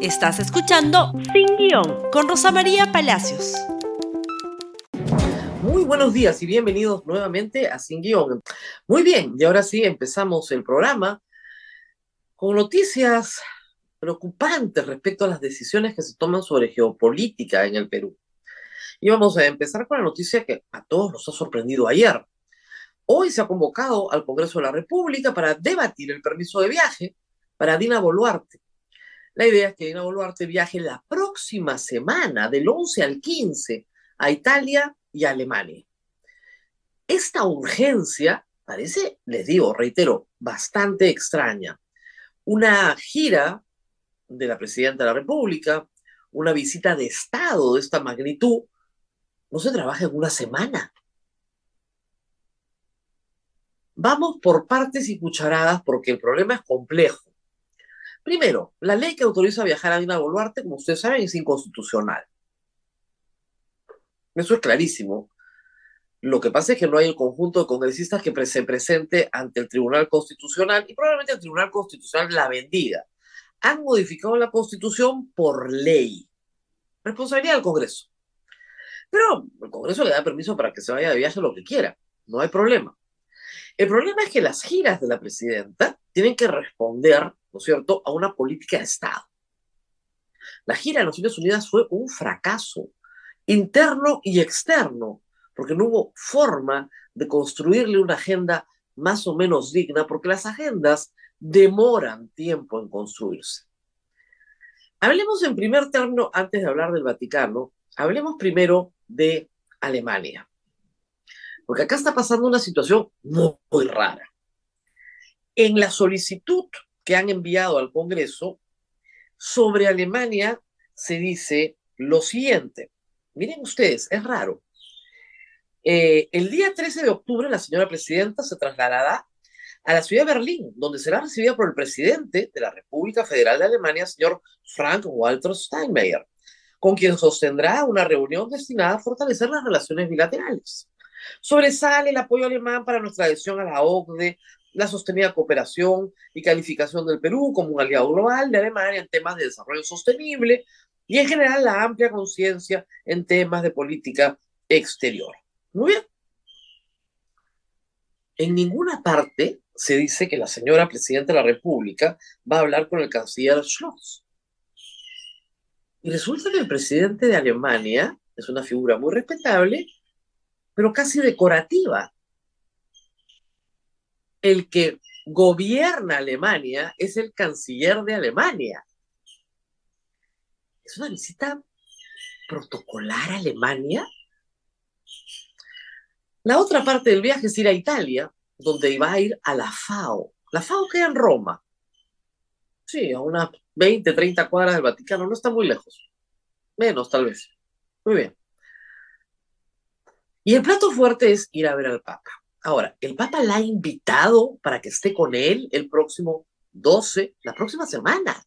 Estás escuchando Sin Guión con Rosa María Palacios. Muy buenos días y bienvenidos nuevamente a Sin Guión. Muy bien, y ahora sí empezamos el programa con noticias preocupantes respecto a las decisiones que se toman sobre geopolítica en el Perú. Y vamos a empezar con la noticia que a todos nos ha sorprendido ayer. Hoy se ha convocado al Congreso de la República para debatir el permiso de viaje para Dina Boluarte. La idea es que Dina Boluarte viaje la próxima semana, del 11 al 15, a Italia y a Alemania. Esta urgencia parece, les digo, reitero, bastante extraña. Una gira de la presidenta de la República, una visita de Estado de esta magnitud, no se trabaja en una semana. Vamos por partes y cucharadas porque el problema es complejo. Primero, la ley que autoriza viajar a Dina Boluarte, como ustedes saben, es inconstitucional. Eso es clarísimo. Lo que pasa es que no hay el conjunto de congresistas que se presente ante el Tribunal Constitucional y probablemente el Tribunal Constitucional la bendiga. Han modificado la Constitución por ley. Responsabilidad del Congreso. Pero el Congreso le da permiso para que se vaya de viaje lo que quiera. No hay problema. El problema es que las giras de la presidenta tienen que responder ¿no es cierto?, a una política de Estado. La gira de Naciones Unidas fue un fracaso interno y externo, porque no hubo forma de construirle una agenda más o menos digna, porque las agendas demoran tiempo en construirse. Hablemos en primer término, antes de hablar del Vaticano, hablemos primero de Alemania, porque acá está pasando una situación muy, muy rara. En la solicitud que han enviado al Congreso, sobre Alemania se dice lo siguiente. Miren ustedes, es raro. Eh, el día 13 de octubre la señora presidenta se trasladará a la ciudad de Berlín, donde será recibida por el presidente de la República Federal de Alemania, señor Frank Walter Steinmeier, con quien sostendrá una reunión destinada a fortalecer las relaciones bilaterales. Sobresale el apoyo alemán para nuestra adhesión a la OCDE, la sostenida cooperación y calificación del Perú como un aliado global de Alemania en temas de desarrollo sostenible y en general la amplia conciencia en temas de política exterior. Muy bien. En ninguna parte se dice que la señora presidenta de la República va a hablar con el canciller Scholz. Y resulta que el presidente de Alemania es una figura muy respetable, pero casi decorativa el que gobierna Alemania es el canciller de Alemania. ¿Es una visita protocolar a Alemania? La otra parte del viaje es ir a Italia, donde va a ir a la FAO. La FAO queda en Roma. Sí, a unas 20, 30 cuadras del Vaticano, no está muy lejos. Menos, tal vez. Muy bien. Y el plato fuerte es ir a ver al Papa. Ahora, el Papa la ha invitado para que esté con él el próximo 12, la próxima semana.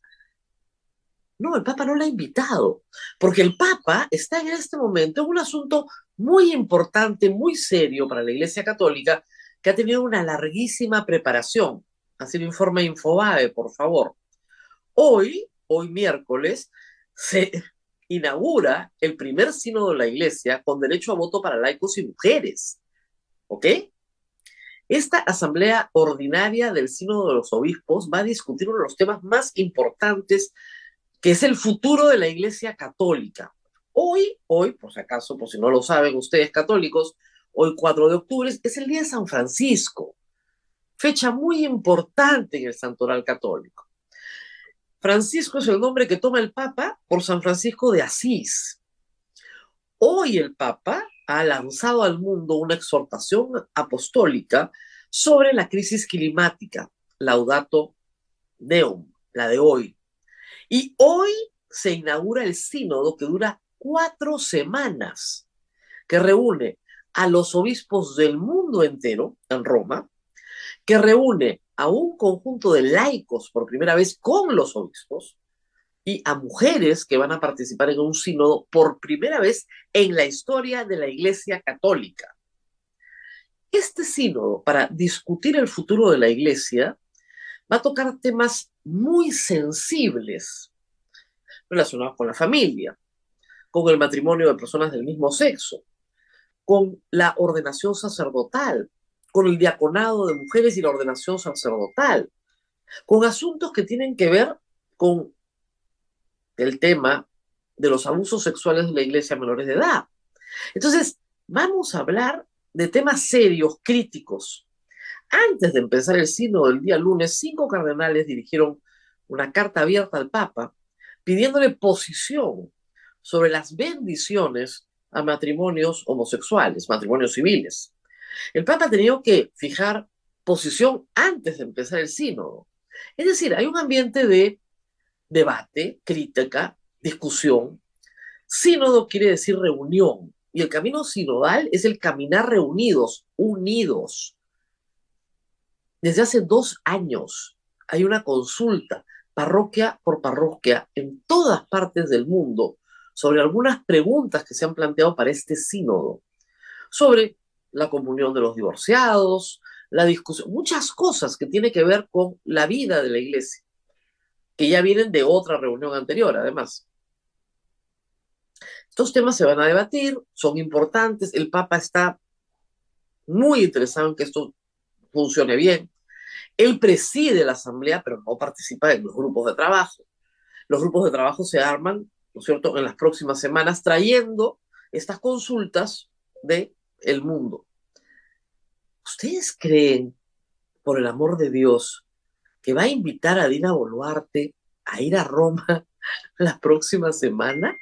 No, el Papa no la ha invitado, porque el Papa está en este momento en un asunto muy importante, muy serio para la Iglesia Católica, que ha tenido una larguísima preparación. Así lo informa Infobae, por favor. Hoy, hoy miércoles, se inaugura el primer sínodo de la Iglesia con derecho a voto para laicos y mujeres. ¿Ok? Esta asamblea ordinaria del Sínodo de los Obispos va a discutir uno de los temas más importantes, que es el futuro de la Iglesia Católica. Hoy, hoy, por si acaso, por si no lo saben ustedes católicos, hoy 4 de octubre es el Día de San Francisco, fecha muy importante en el santoral católico. Francisco es el nombre que toma el Papa por San Francisco de Asís. Hoy el Papa ha lanzado al mundo una exhortación apostólica sobre la crisis climática, Laudato Deum, la de hoy. Y hoy se inaugura el sínodo que dura cuatro semanas, que reúne a los obispos del mundo entero en Roma, que reúne a un conjunto de laicos por primera vez con los obispos, y a mujeres que van a participar en un sínodo por primera vez en la historia de la Iglesia Católica. Este sínodo, para discutir el futuro de la Iglesia, va a tocar temas muy sensibles. relacionados con la familia, con el matrimonio de personas del mismo sexo, con la ordenación sacerdotal, con el diaconado de mujeres y la ordenación sacerdotal, con asuntos que tienen que ver con el tema de los abusos sexuales de la iglesia a menores de edad. Entonces, vamos a hablar de temas serios, críticos. Antes de empezar el sínodo del día lunes, cinco cardenales dirigieron una carta abierta al Papa pidiéndole posición sobre las bendiciones a matrimonios homosexuales, matrimonios civiles. El Papa ha tenido que fijar posición antes de empezar el sínodo. Es decir, hay un ambiente de debate, crítica, discusión. Sínodo quiere decir reunión y el camino sinodal es el caminar reunidos, unidos. Desde hace dos años hay una consulta parroquia por parroquia en todas partes del mundo sobre algunas preguntas que se han planteado para este sínodo, sobre la comunión de los divorciados, la discusión, muchas cosas que tienen que ver con la vida de la iglesia, que ya vienen de otra reunión anterior, además. Estos temas se van a debatir, son importantes, el Papa está muy interesado en que esto funcione bien. Él preside la asamblea, pero no participa en los grupos de trabajo. Los grupos de trabajo se arman ¿no es cierto?, en las próximas semanas, trayendo estas consultas de el mundo. ¿Ustedes creen, por el amor de Dios, que va a invitar a Dina Boluarte a ir a Roma la próxima semana?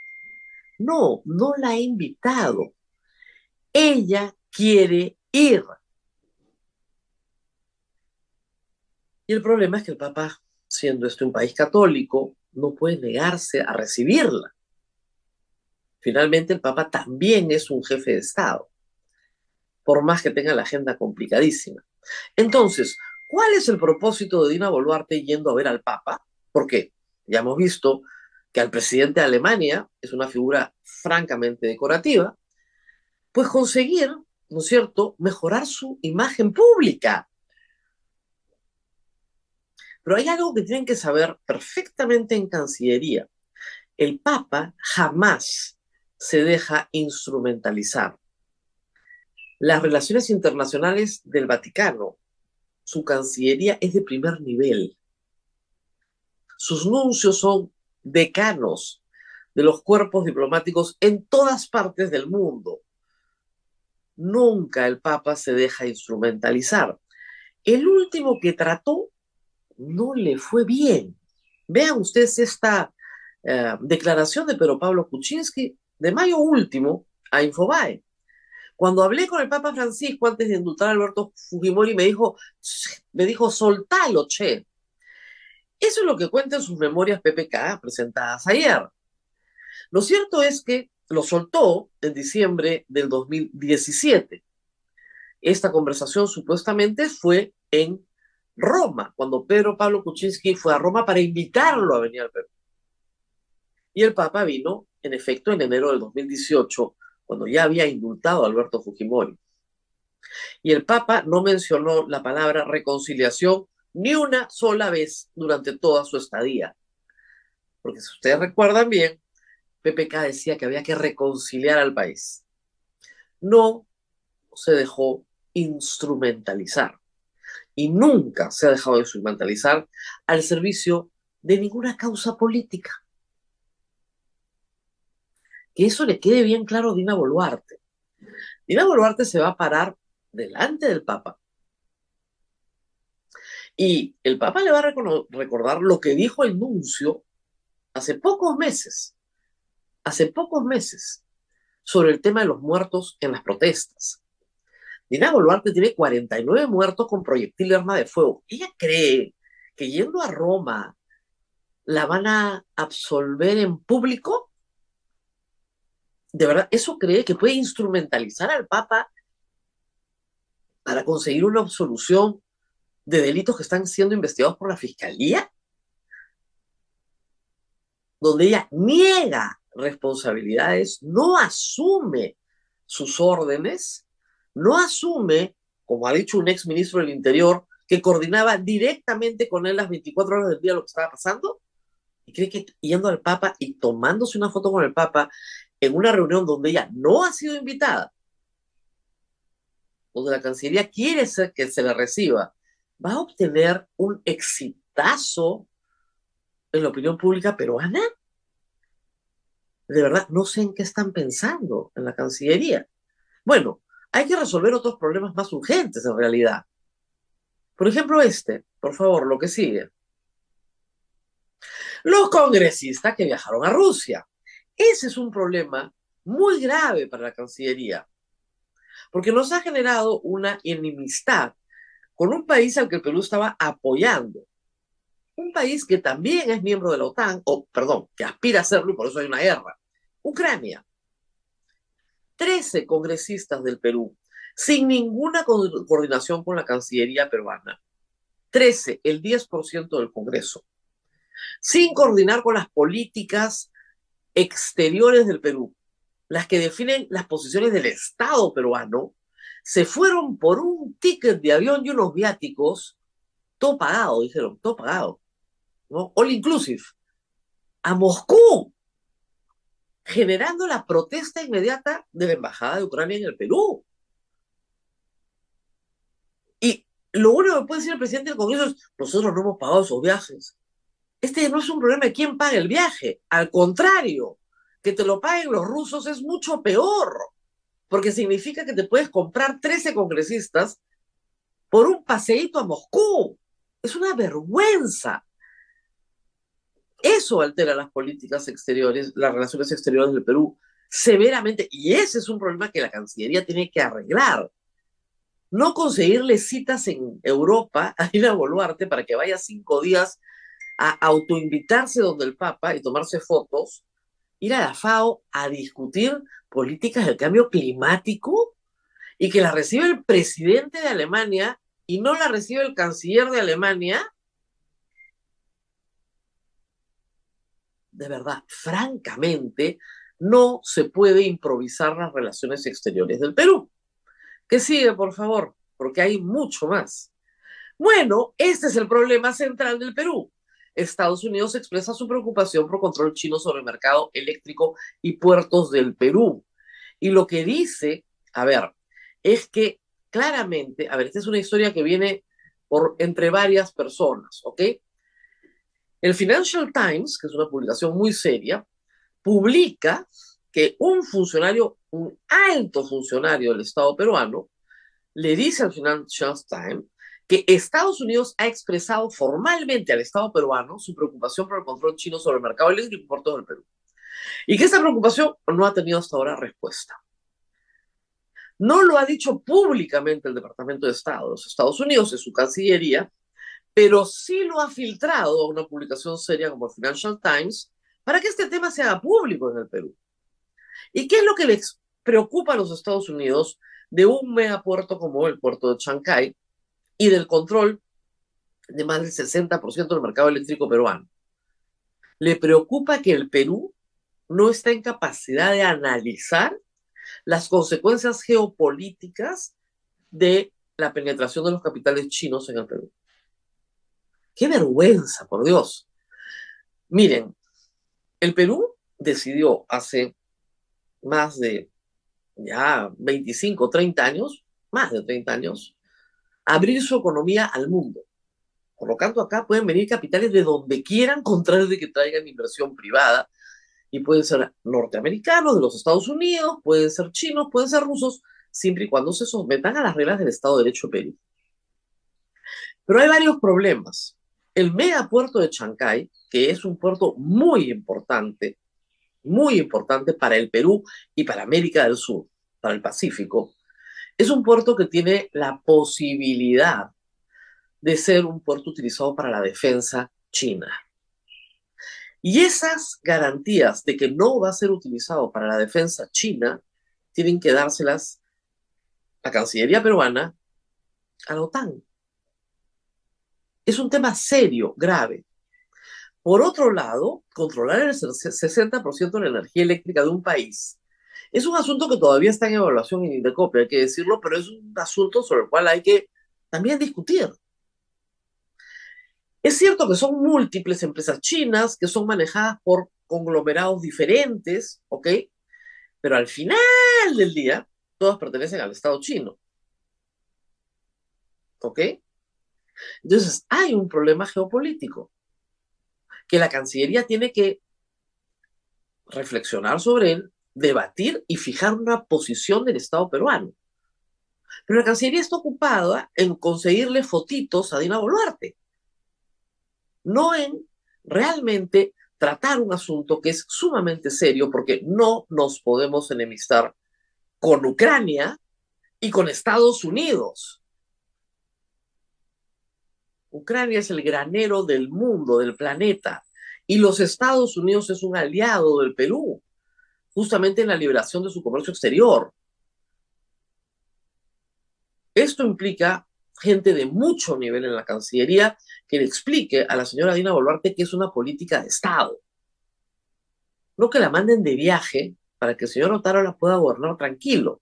No, no la ha invitado. Ella quiere ir. Y el problema es que el Papa, siendo este un país católico, no puede negarse a recibirla. Finalmente, el Papa también es un jefe de Estado, por más que tenga la agenda complicadísima. Entonces, ¿cuál es el propósito de Dina Boluarte yendo a ver al Papa? Porque ya hemos visto que al presidente de Alemania es una figura francamente decorativa, pues conseguir, ¿no es cierto?, mejorar su imagen pública. Pero hay algo que tienen que saber perfectamente en Cancillería. El Papa jamás se deja instrumentalizar. Las relaciones internacionales del Vaticano, su Cancillería es de primer nivel. Sus nuncios son decanos de los cuerpos diplomáticos en todas partes del mundo. Nunca el Papa se deja instrumentalizar. El último que trató no le fue bien. Vean ustedes esta eh, declaración de Pedro Pablo Kuczynski de mayo último a Infobae. Cuando hablé con el Papa Francisco antes de indultar a Alberto Fujimori, me dijo, me dijo, soltalo, che. Eso es lo que cuenta en sus memorias PPK presentadas ayer. Lo cierto es que lo soltó en diciembre del 2017. Esta conversación supuestamente fue en Roma, cuando Pedro Pablo Kuczynski fue a Roma para invitarlo a venir al Perú. Y el Papa vino, en efecto, en enero del 2018, cuando ya había indultado a Alberto Fujimori. Y el Papa no mencionó la palabra reconciliación ni una sola vez durante toda su estadía. Porque si ustedes recuerdan bien, PPK decía que había que reconciliar al país. No se dejó instrumentalizar y nunca se ha dejado de instrumentalizar al servicio de ninguna causa política. Que eso le quede bien claro a Dina Boluarte. Dina Boluarte se va a parar delante del Papa. Y el Papa le va a recordar lo que dijo el nuncio hace pocos meses, hace pocos meses, sobre el tema de los muertos en las protestas. Dina Boluarte tiene 49 muertos con proyectil de arma de fuego. Ella cree que yendo a Roma la van a absolver en público. De verdad, ¿eso cree que puede instrumentalizar al Papa para conseguir una absolución de delitos que están siendo investigados por la Fiscalía? Donde ella niega responsabilidades, no asume sus órdenes no asume, como ha dicho un ex ministro del Interior, que coordinaba directamente con él las 24 horas del día lo que estaba pasando, y cree que yendo al Papa y tomándose una foto con el Papa en una reunión donde ella no ha sido invitada, donde la Cancillería quiere ser que se le reciba, va a obtener un exitazo en la opinión pública peruana. De verdad, no sé en qué están pensando en la Cancillería. Bueno, hay que resolver otros problemas más urgentes en realidad. Por ejemplo, este, por favor, lo que sigue. Los congresistas que viajaron a Rusia. Ese es un problema muy grave para la Cancillería, porque nos ha generado una enemistad con un país al que el Perú estaba apoyando. Un país que también es miembro de la OTAN, o perdón, que aspira a serlo y por eso hay una guerra. Ucrania. Trece congresistas del Perú, sin ninguna coordinación con la Cancillería peruana. Trece, el 10% del Congreso sin coordinar con las políticas exteriores del Perú, las que definen las posiciones del Estado peruano, se fueron por un ticket de avión y unos viáticos, todo pagado, dijeron, todo pagado, ¿no? All inclusive, a Moscú, generando la protesta inmediata de la Embajada de Ucrania en el Perú. Y lo único que puede decir el presidente del Congreso es, nosotros no hemos pagado esos viajes. Este no es un problema de quién paga el viaje. Al contrario, que te lo paguen los rusos es mucho peor, porque significa que te puedes comprar 13 congresistas por un paseíto a Moscú. Es una vergüenza. Eso altera las políticas exteriores, las relaciones exteriores del Perú severamente, y ese es un problema que la Cancillería tiene que arreglar. No conseguirle citas en Europa a ir a Boluarte para que vaya cinco días a autoinvitarse donde el Papa y tomarse fotos, ir a la FAO a discutir políticas del cambio climático y que la recibe el presidente de Alemania y no la recibe el canciller de Alemania. De verdad, francamente, no se puede improvisar las relaciones exteriores del Perú. Que sigue, por favor, porque hay mucho más. Bueno, este es el problema central del Perú. Estados Unidos expresa su preocupación por control chino sobre el mercado eléctrico y puertos del Perú. Y lo que dice, a ver, es que claramente, a ver, esta es una historia que viene por, entre varias personas, ¿ok? El Financial Times, que es una publicación muy seria, publica que un funcionario, un alto funcionario del Estado peruano, le dice al Financial Times que Estados Unidos ha expresado formalmente al Estado peruano su preocupación por el control chino sobre el mercado eléctrico por todo el Perú. Y que esa preocupación no ha tenido hasta ahora respuesta. No lo ha dicho públicamente el Departamento de Estado de los Estados Unidos en su Cancillería, pero sí lo ha filtrado a una publicación seria como Financial Times para que este tema sea público en el Perú. ¿Y qué es lo que les preocupa a los Estados Unidos de un megapuerto como el puerto de Chancay, y del control de más del 60% del mercado eléctrico peruano. Le preocupa que el Perú no está en capacidad de analizar las consecuencias geopolíticas de la penetración de los capitales chinos en el Perú. ¡Qué vergüenza, por Dios! Miren, el Perú decidió hace más de ya 25, 30 años, más de 30 años, abrir su economía al mundo. Por lo tanto, acá pueden venir capitales de donde quieran, contrario de que traigan inversión privada. Y pueden ser norteamericanos, de los Estados Unidos, pueden ser chinos, pueden ser rusos, siempre y cuando se sometan a las reglas del Estado de Derecho Perú. Pero hay varios problemas. El megapuerto de Chancay, que es un puerto muy importante, muy importante para el Perú y para América del Sur, para el Pacífico, es un puerto que tiene la posibilidad de ser un puerto utilizado para la defensa china. Y esas garantías de que no va a ser utilizado para la defensa china tienen que dárselas la Cancillería peruana a la OTAN. Es un tema serio, grave. Por otro lado, controlar el 60% de la energía eléctrica de un país es un asunto que todavía está en evaluación en Indecopia, hay que decirlo, pero es un asunto sobre el cual hay que también discutir. Es cierto que son múltiples empresas chinas que son manejadas por conglomerados diferentes, ¿ok? Pero al final del día, todas pertenecen al Estado chino. ¿Ok? Entonces, hay un problema geopolítico que la Cancillería tiene que reflexionar sobre él, debatir y fijar una posición del Estado peruano. Pero la Cancillería está ocupada en conseguirle fotitos a Dina Boluarte, no en realmente tratar un asunto que es sumamente serio porque no nos podemos enemistar con Ucrania y con Estados Unidos. Ucrania es el granero del mundo, del planeta, y los Estados Unidos es un aliado del Perú, justamente en la liberación de su comercio exterior. Esto implica gente de mucho nivel en la Cancillería que le explique a la señora Dina Boluarte que es una política de Estado. No que la manden de viaje para que el señor Otaro la pueda gobernar tranquilo.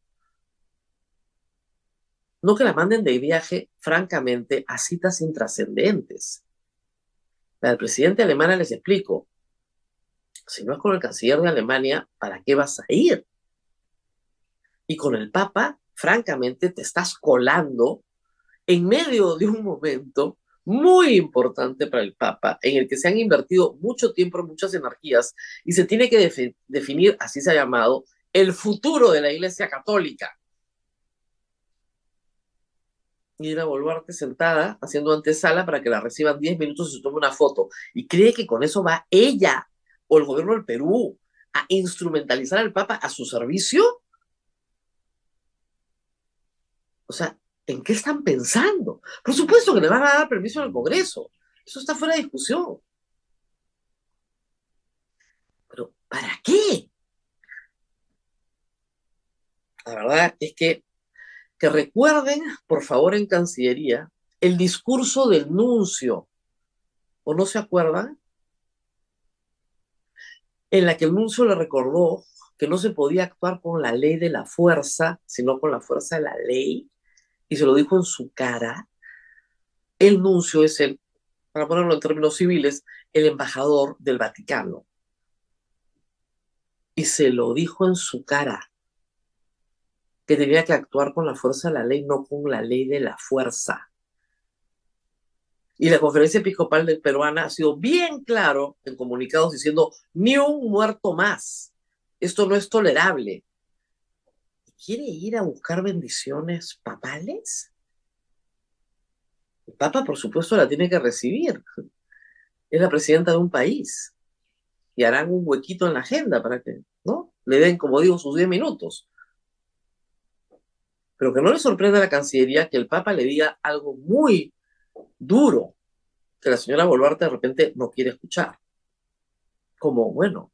No que la manden de viaje, francamente, a citas intrascendentes. La del presidente alemán les explico. Si no es con el canciller de Alemania, ¿para qué vas a ir? Y con el Papa, francamente, te estás colando en medio de un momento muy importante para el Papa, en el que se han invertido mucho tiempo, muchas energías, y se tiene que definir, así se ha llamado, el futuro de la Iglesia Católica. Y a Boluarte sentada haciendo antesala para que la reciban 10 minutos y se tome una foto. Y cree que con eso va ella o el gobierno del Perú a instrumentalizar al Papa a su servicio. O sea, ¿En qué están pensando? Por supuesto que le van a dar permiso al Congreso. Eso está fuera de discusión. Pero ¿para qué? La verdad es que que recuerden, por favor, en Cancillería, el discurso del nuncio. ¿O no se acuerdan? En la que el nuncio le recordó que no se podía actuar con la ley de la fuerza, sino con la fuerza de la ley y se lo dijo en su cara, el nuncio es el, para ponerlo en términos civiles, el embajador del Vaticano. Y se lo dijo en su cara, que tenía que actuar con la fuerza de la ley, no con la ley de la fuerza. Y la conferencia episcopal peruana ha sido bien claro en comunicados diciendo, ni un muerto más. Esto no es tolerable quiere ir a buscar bendiciones papales? El Papa, por supuesto, la tiene que recibir. Es la presidenta de un país. Y harán un huequito en la agenda para que, ¿no? Le den, como digo, sus 10 minutos. Pero que no le sorprenda a la Cancillería que el Papa le diga algo muy duro que la señora Boluarte de repente no quiere escuchar. Como, bueno,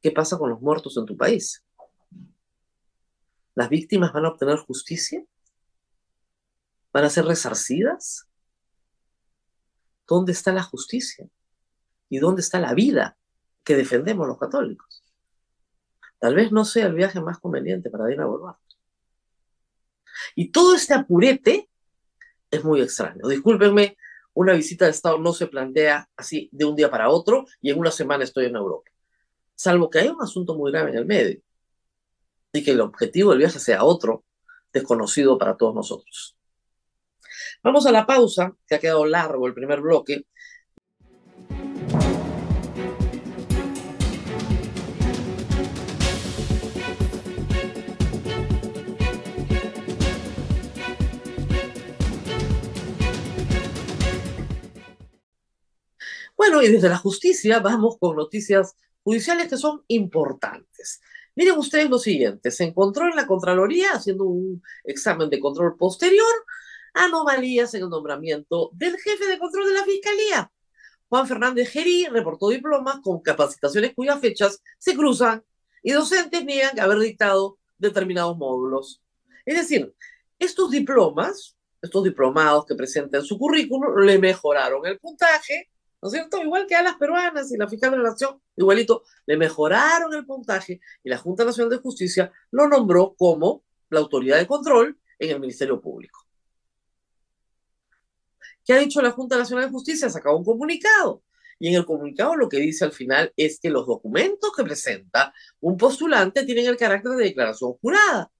¿qué pasa con los muertos en tu país? ¿Las víctimas van a obtener justicia? ¿Van a ser resarcidas? ¿Dónde está la justicia? ¿Y dónde está la vida que defendemos los católicos? Tal vez no sea el viaje más conveniente para Dina Boluarte. Y todo este apurete es muy extraño. Discúlpenme, una visita de Estado no se plantea así de un día para otro y en una semana estoy en Europa. Salvo que hay un asunto muy grave en el medio y que el objetivo del viaje sea otro, desconocido para todos nosotros. Vamos a la pausa, que ha quedado largo el primer bloque. Bueno, y desde la justicia vamos con noticias judiciales que son importantes. Miren ustedes lo siguiente, se encontró en la Contraloría haciendo un examen de control posterior anomalías en el nombramiento del jefe de control de la Fiscalía. Juan Fernández Gerí reportó diplomas con capacitaciones cuyas fechas se cruzan y docentes niegan haber dictado determinados módulos. Es decir, estos diplomas, estos diplomados que presentan su currículum, le mejoraron el puntaje ¿no es cierto? Igual que a las peruanas y la fiscal de la Nación, igualito, le mejoraron el puntaje y la Junta Nacional de Justicia lo nombró como la autoridad de control en el Ministerio Público. ¿Qué ha dicho la Junta Nacional de Justicia? Ha sacado un comunicado. Y en el comunicado lo que dice al final es que los documentos que presenta un postulante tienen el carácter de declaración jurada.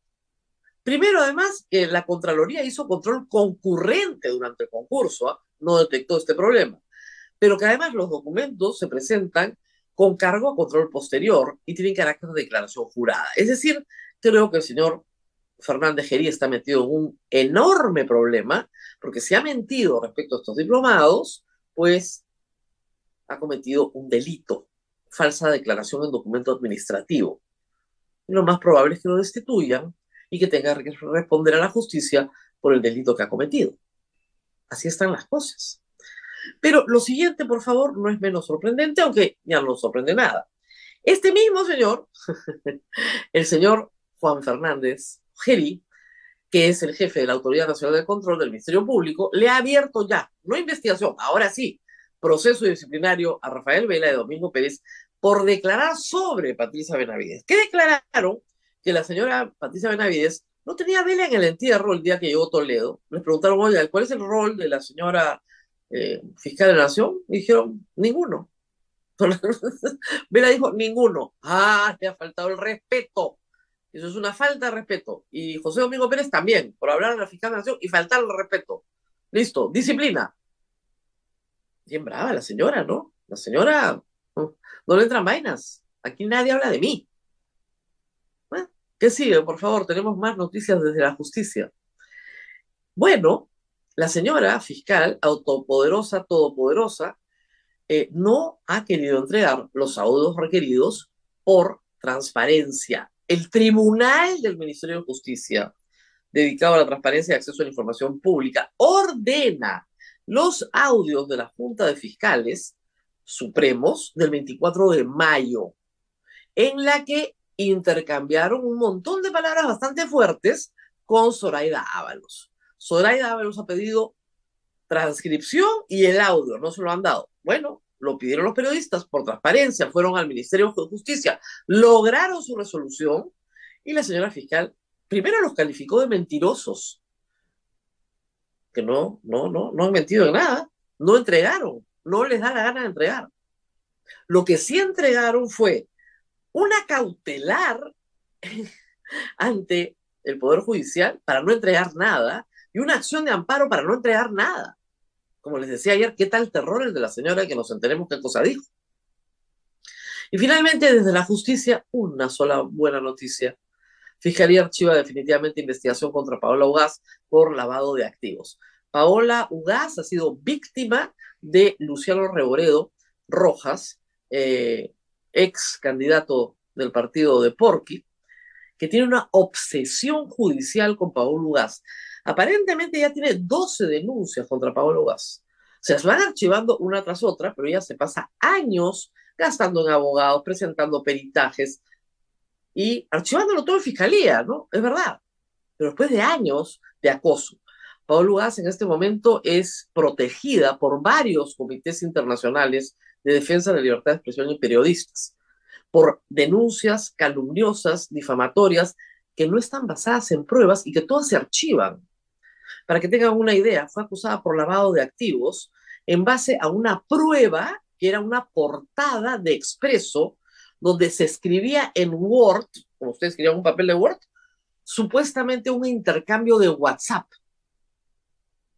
Primero, además, que la Contraloría hizo control concurrente durante el concurso, ¿ah? no detectó este problema, pero que además los documentos se presentan con cargo a control posterior y tienen carácter de declaración jurada. Es decir, creo que el señor Fernández Gerí está metido en un enorme problema, porque si ha mentido respecto a estos diplomados, pues ha cometido un delito, falsa declaración en documento administrativo. Y lo más probable es que lo destituyan y que tenga que responder a la justicia por el delito que ha cometido. Así están las cosas. Pero lo siguiente, por favor, no es menos sorprendente, aunque ya no sorprende nada. Este mismo señor, el señor Juan Fernández Geri, que es el jefe de la Autoridad Nacional de Control del Ministerio Público, le ha abierto ya, no investigación, ahora sí, proceso disciplinario a Rafael Vela y Domingo Pérez por declarar sobre Patricia Benavides. ¿Qué declararon? Que la señora Patricia Benavides no tenía vela en el entierro el día que llegó Toledo. Les preguntaron, ¿cuál es el rol de la señora eh, fiscal de la Nación? Y dijeron, ninguno. Vela dijo, ninguno. Ah, le ha faltado el respeto. Eso es una falta de respeto. Y José Domingo Pérez también, por hablar de la fiscal de la Nación y faltar el respeto. Listo, disciplina. Bien brava la señora, ¿no? La señora no le entran vainas. Aquí nadie habla de mí. ¿Qué sigue? Por favor, tenemos más noticias desde la justicia. Bueno, la señora fiscal, autopoderosa, todopoderosa, eh, no ha querido entregar los audios requeridos por transparencia. El Tribunal del Ministerio de Justicia, dedicado a la transparencia y acceso a la información pública, ordena los audios de la Junta de Fiscales Supremos del 24 de mayo, en la que intercambiaron un montón de palabras bastante fuertes con Zoraida Ábalos. Zoraida Ábalos ha pedido transcripción y el audio, no se lo han dado. Bueno, lo pidieron los periodistas por transparencia, fueron al Ministerio de Justicia, lograron su resolución y la señora fiscal primero los calificó de mentirosos, que no, no, no, no han mentido en nada, no entregaron, no les da la gana de entregar. Lo que sí entregaron fue una cautelar ante el Poder Judicial para no entregar nada y una acción de amparo para no entregar nada. Como les decía ayer, ¿qué tal terror el de la señora que nos enteremos qué cosa dijo? Y finalmente, desde la justicia, una sola buena noticia. Fiscalía archiva definitivamente investigación contra Paola Ugaz por lavado de activos. Paola Ugaz ha sido víctima de Luciano Reboredo Rojas, eh, ex candidato del partido de Porqui, que tiene una obsesión judicial con Paolo Ugaz. Aparentemente ya tiene 12 denuncias contra Paolo Ugaz. Se las van archivando una tras otra, pero ella se pasa años gastando en abogados, presentando peritajes y archivándolo todo en fiscalía, ¿no? Es verdad. Pero después de años de acoso. Paolo Ugaz en este momento es protegida por varios comités internacionales de defensa de la libertad de expresión y periodistas por denuncias calumniosas, difamatorias, que no están basadas en pruebas y que todas se archivan. Para que tengan una idea, fue acusada por lavado de activos en base a una prueba que era una portada de expreso donde se escribía en Word, como ustedes escribían un papel de Word, supuestamente un intercambio de WhatsApp.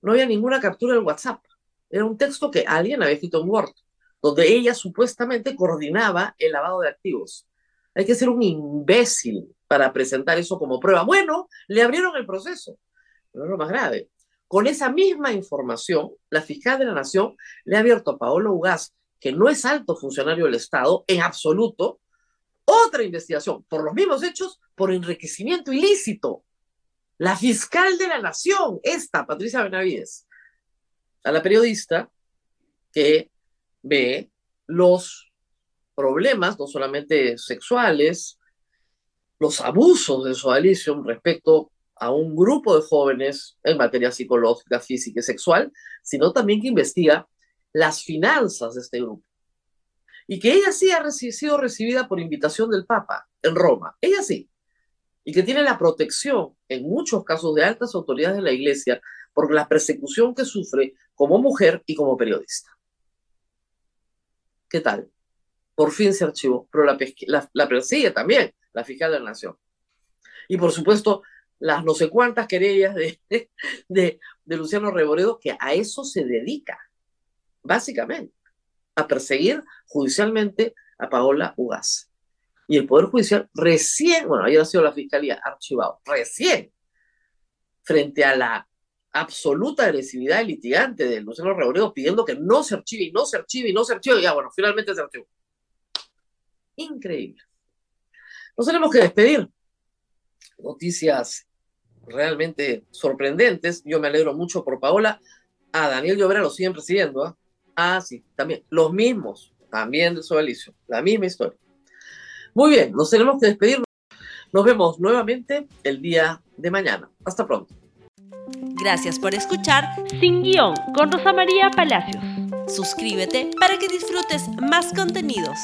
No había ninguna captura del WhatsApp. Era un texto que alguien había escrito en Word donde ella supuestamente coordinaba el lavado de activos. Hay que ser un imbécil para presentar eso como prueba. Bueno, le abrieron el proceso, pero es lo más grave. Con esa misma información, la fiscal de la Nación le ha abierto a Paolo Ugaz, que no es alto funcionario del Estado en absoluto, otra investigación por los mismos hechos por enriquecimiento ilícito. La fiscal de la Nación, esta, Patricia Benavides, a la periodista que ve los problemas, no solamente sexuales, los abusos de su Alicium respecto a un grupo de jóvenes en materia psicológica, física y sexual, sino también que investiga las finanzas de este grupo. Y que ella sí ha sido recibida por invitación del Papa en Roma, ella sí, y que tiene la protección en muchos casos de altas autoridades de la Iglesia por la persecución que sufre como mujer y como periodista. ¿Qué tal? Por fin se archivó, pero la, la, persigue también la fiscal de la Nación. Y por supuesto, las no sé cuántas querellas de, de, Luciano Reboredo, que a eso se dedica, básicamente, a perseguir judicialmente a Paola Ugaz. Y el Poder Judicial recién, bueno, ayer ha sido la Fiscalía archivado, recién, frente a la absoluta agresividad del litigante de Luciano Reboredo pidiendo que no se archive y no se archive y no se archive, y ya bueno, finalmente se archivó. Increíble. Nos tenemos que despedir. Noticias realmente sorprendentes. Yo me alegro mucho por Paola. A Daniel Llovera lo siguen presidiendo. ¿ah? ah, sí, también. Los mismos, también de su alicio. La misma historia. Muy bien, nos tenemos que despedir. Nos vemos nuevamente el día de mañana. Hasta pronto. Gracias por escuchar Sin Guión con Rosa María Palacios. Suscríbete para que disfrutes más contenidos.